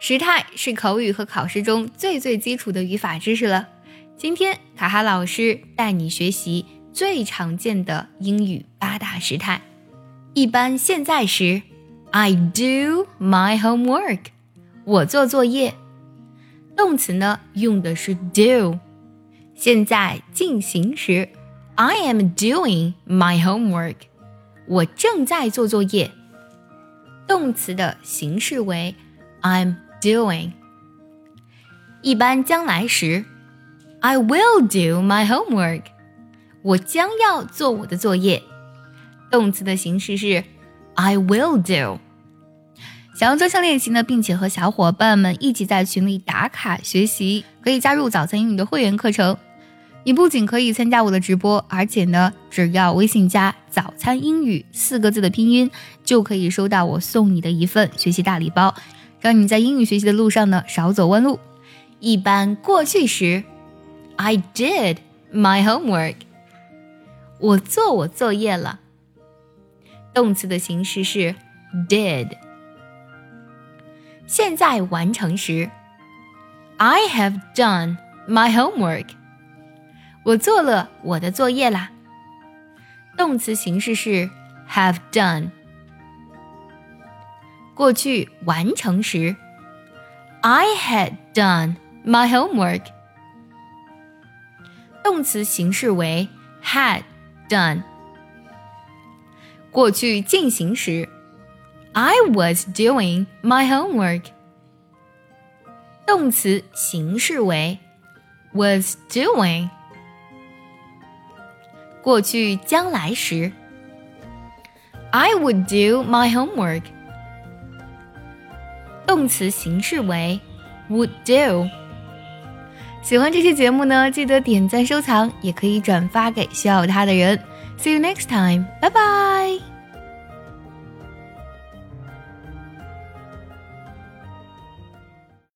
时态是口语和考试中最最基础的语法知识了。今天卡哈老师带你学习最常见的英语八大时态。一般现在时，I do my homework，我做作业。动词呢用的是 do。现在进行时，I am doing my homework，我正在做作业。动词的形式为 I'm doing。一般将来时，I will do my homework，我将要做我的作业。动词的形式是 I will do。想要专项练习呢，并且和小伙伴们一起在群里打卡学习，可以加入早餐英语的会员课程。你不仅可以参加我的直播，而且呢，只要微信加“早餐英语”四个字的拼音，就可以收到我送你的一份学习大礼包，让你在英语学习的路上呢少走弯路。一般过去时，I did my homework，我做我作业了。动词的形式是 did。现在完成时，I have done my homework。我做了我的作业啦。动词形式是 have done。过去完成时，I had done my homework。动词形式为 had done。过去进行时，I was doing my homework。动词形式为 was doing。过去将来时，I would do my homework。 动词形式为 would do。喜欢这期节目呢，记得点赞收藏，也可以转发给需要它的人。See you next time，拜拜。